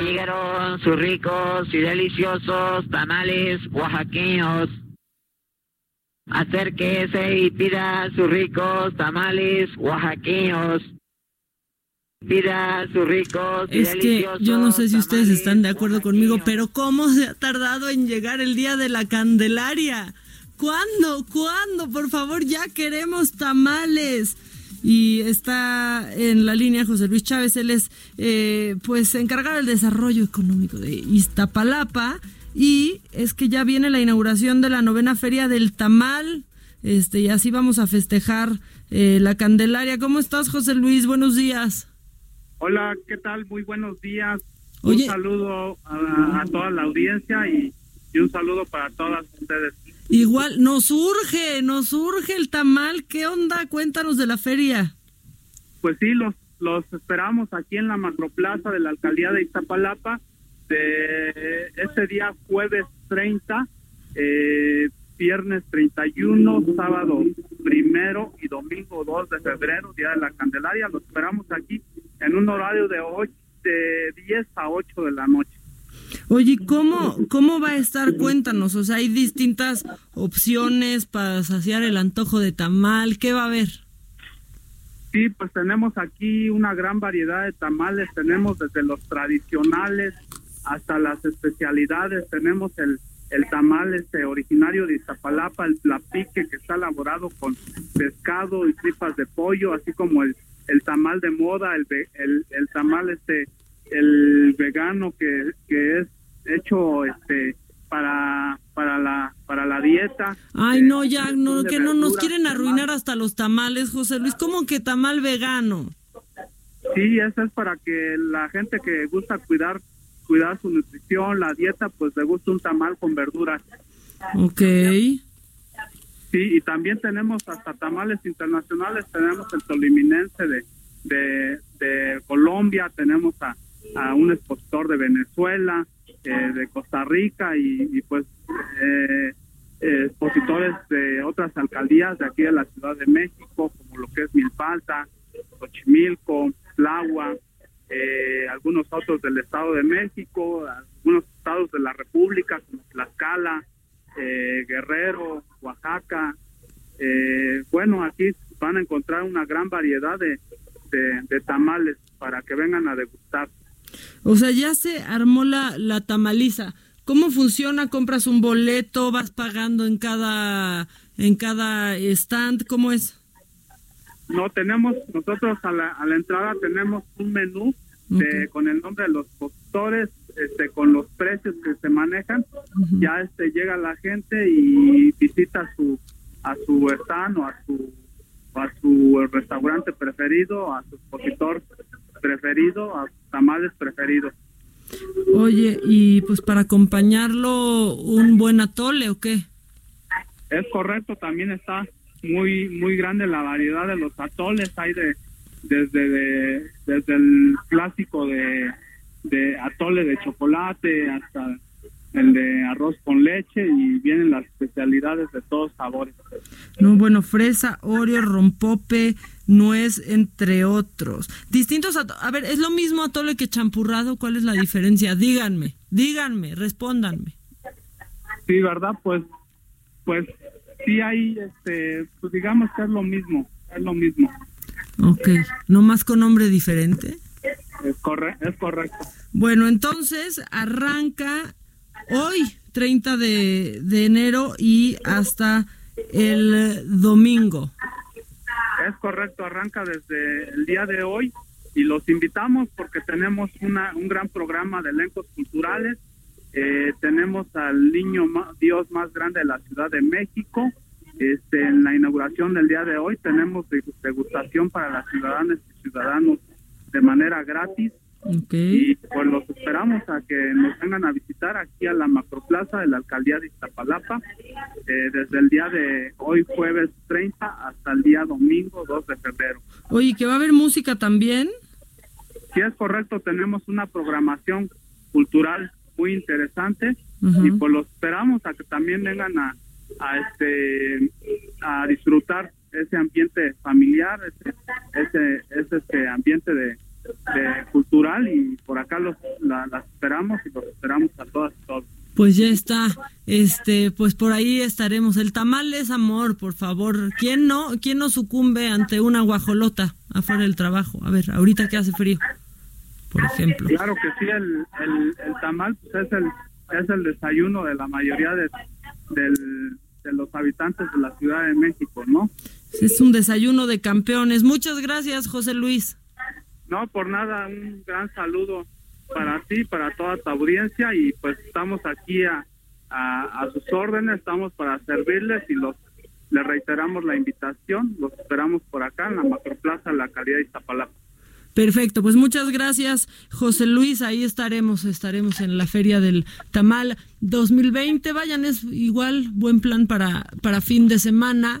Llegaron sus ricos y deliciosos tamales oaxaqueños. Acérquese y pida sus ricos tamales oaxaqueños. Pida sus ricos y Es que yo no sé si ustedes están de acuerdo conmigo, pero ¿cómo se ha tardado en llegar el día de la Candelaria? ¿Cuándo? ¿Cuándo? Por favor, ya queremos tamales. Y está en la línea José Luis Chávez, él es eh, pues encargado del desarrollo económico de Iztapalapa y es que ya viene la inauguración de la novena feria del tamal, este y así vamos a festejar eh, la Candelaria. ¿Cómo estás José Luis? Buenos días. Hola, ¿qué tal? Muy buenos días. Oye. Un saludo a, a toda la audiencia y, y un saludo para todas ustedes. Igual, nos urge, nos urge el tamal. ¿Qué onda? Cuéntanos de la feria. Pues sí, los, los esperamos aquí en la macroplaza de la alcaldía de Iztapalapa de este día jueves 30, eh, viernes 31, sábado primero y domingo 2 de febrero, día de la Candelaria. Los esperamos aquí en un horario de, ocho, de 10 a 8 de la noche. Oye, ¿cómo, ¿cómo va a estar? Cuéntanos. O sea, hay distintas opciones para saciar el antojo de tamal. ¿Qué va a haber? Sí, pues tenemos aquí una gran variedad de tamales, tenemos desde los tradicionales hasta las especialidades, tenemos el, el tamal este originario de Iztapalapa, el plapique que está elaborado con pescado y tripas de pollo, así como el, el tamal de moda, el, el, el tamal este el vegano que, que es hecho este para para la para la dieta. Ay, Eh, no, ya, no, que no nos quieren arruinar hasta los tamales, José Luis. ¿Cómo que tamal vegano? Sí, eso es para que la gente que gusta cuidar cuidar su nutrición, la dieta, pues le gusta un tamal con verduras. Ok. Sí, y también tenemos hasta tamales internacionales, tenemos el toliminense de, de, de Colombia, tenemos a, a un expositor de Venezuela, eh, de Costa Rica y, pues eh, eh, expositores de otras alcaldías de aquí de la Ciudad de México, como lo que es Milpalta, Xochimilco, Tláhuac, eh, algunos otros del Estado de México, algunos estados de la República, como Tlaxcala, eh, Guerrero, Oaxaca. Bueno, aquí van a encontrar una gran variedad de tamales para que vengan a degustar. O sea, ya se armó la, la tamaliza. ¿Cómo funciona? ¿Compras un boleto? ¿Vas pagando en cada, en cada stand? ¿Cómo es? No tenemos, nosotros a la, a la entrada tenemos un menú de, con el nombre de los postores, este, con los precios que se manejan. Ya este llega la gente y visita su a su stand o a su a su restaurante preferido, a su expositor preferido, a sus tamales preferidos. Oye, y pues para acompañarlo, un buen atole o qué? Es correcto, también está muy muy grande la variedad de los atoles, hay de desde de- desde el clásico de, de atole de chocolate hasta el de arroz con leche y vienen las especialidades de todos sabores. No, bueno, fresa, oreo, rompope, nuez, entre otros. Distintos A ver, ¿es lo mismo atole que champurrado? ¿Cuál es la diferencia? Díganme, díganme, respóndanme. Sí, ¿verdad? Pues pues sí hay este pues digamos que es lo mismo, es lo mismo. Ok, ¿no más con nombre diferente? Es corre es correcto. Bueno, entonces arranca hoy, 30 de, de enero, y hasta el domingo. Es correcto, arranca desde el día de hoy y los invitamos porque tenemos una, un gran programa de elencos culturales. Eh, tenemos al niño Dios más grande de la Ciudad de México. Este, en la inauguración del día de hoy tenemos de- degustación para las ciudadanas y ciudadanos de manera gratis Ok. y pues los esperamos a que nos vengan a visitar aquí a la macroplaza de la alcaldía de Iztapalapa eh, desde el día de hoy jueves 30 hasta el día domingo 2 de febrero. Oye, que va a haber música también. Si es correcto, tenemos una programación cultural muy interesante Ujú. y pues los esperamos a que también vengan a, a este a disfrutar ese ambiente familiar, ese ese, ese, este ambiente de, de cultural y por acá los la- las esperamos y los esperamos a todas y todos. Pues ya está. Este, pues por ahí estaremos. El tamal es amor, por favor. ¿Quién no, quién no sucumbe ante una guajolota afuera del trabajo? A ver, ahorita que hace frío, por ejemplo. Claro que sí, el, el, el tamal pues es el es el desayuno de la mayoría de, del- de los habitantes de la Ciudad de México, ¿no? Es un desayuno de campeones. Muchas gracias, José Luis. No, por nada, un gran saludo para ti, para toda tu audiencia y pues estamos aquí a, a, sus órdenes, estamos para servirles y los les reiteramos la invitación, los esperamos por acá en la macroplaza la calidad de Iztapalapa. Perfecto, pues muchas gracias, José Luis. Ahí estaremos, estaremos en la Feria del Tamal 2020. Vayan, es igual buen plan para, para fin de semana.